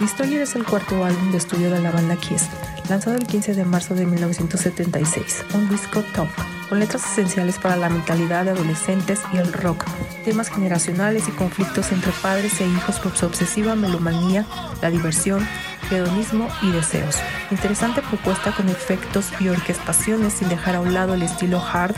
Destroyer, es el cuarto álbum de estudio de la banda Kiss, lanzado el 15 de marzo de 1976, un disco top, con letras esenciales para la mentalidad de adolescentes y el rock, temas generacionales y conflictos entre padres e hijos por su obsesiva melomanía, la diversión, hedonismo y deseos. Interesante propuesta con efectos y orquestaciones sin dejar a un lado el estilo hard,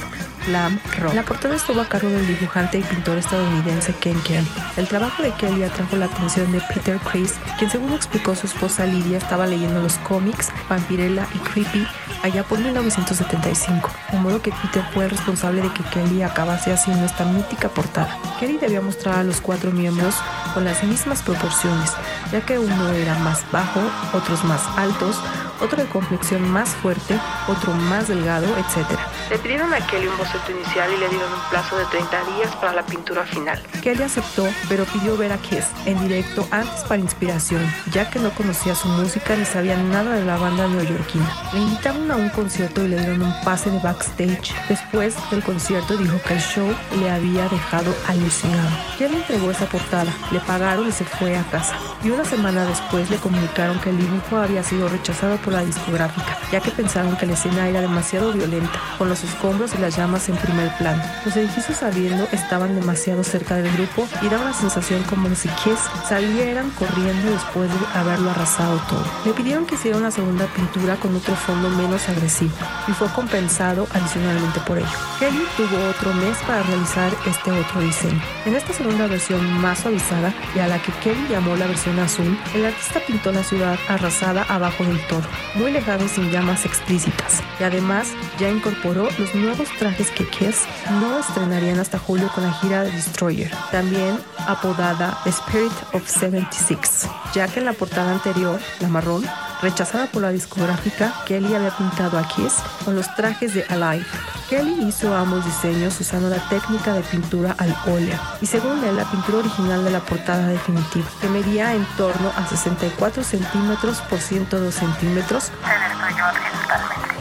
La portada estuvo a cargo del dibujante y pintor estadounidense Ken Kelly. El trabajo de Kelly atrajo la atención de Peter Chris, quien según explicó su esposa Lidia estaba leyendo los cómics Vampirella y Creepy allá por 1975, de modo que Peter fue el responsable de que Kelly acabase haciendo esta mítica portada. Kelly debía mostrar a los cuatro miembros con las mismas proporciones, ya que uno era más bajo, otros más altos, otro de complexión más fuerte, otro más delgado, etc. Le pidieron a Kelly un boceto inicial y le dieron un plazo de 30 días para la pintura final. Kelly aceptó, pero pidió ver a Kiss en directo antes para inspiración, ya que no conocía su música ni sabía nada de la banda neoyorquina. Le invitaron a un concierto y le dieron un pase de backstage. Después del concierto dijo que el show le había dejado alucinado. Kelly entregó esa portada, le pagaron y se fue a casa. Y una semana después le comunicaron que el dibujo había sido rechazado por la discográfica, ya que pensaron que la escena era demasiado violenta, con los escombros y las llamas en primer plano. Los edificios ardiendo estaban demasiado cerca del grupo y daba la sensación como si Kiss salieran corriendo después de haberlo arrasado todo. Le pidieron que hiciera una segunda pintura con otro fondo menos agresivo y fue compensado adicionalmente por ello. Kelly tuvo otro mes para realizar este otro diseño. En esta segunda versión más suavizada y a la que Kelly llamó la versión azul, el artista pintó la ciudad arrasada abajo del toro, muy lejano y sin llamas explícitas. Y además ya incorporó los nuevos trajes que Kiss no estrenarían hasta julio con la gira de Destroyer, también apodada Spirit of 76, ya que en la portada anterior, la marrón, rechazada por la discográfica, Kelly había pintado a Kiss con los trajes de Alive. Kelly hizo ambos diseños usando la técnica de pintura al óleo y según él la pintura original de la portada definitiva, que medía en torno a 64 centímetros por 102 centímetros, se destruyó accidentalmente.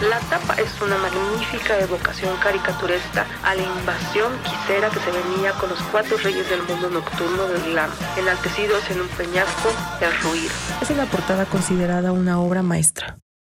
La tapa es una magnífica evocación caricaturesca a la invasión quisera que se venía con los cuatro reyes del mundo nocturno del glam, enaltecidos en un peñasco de ruido. Es una portada considerada una obra maestra.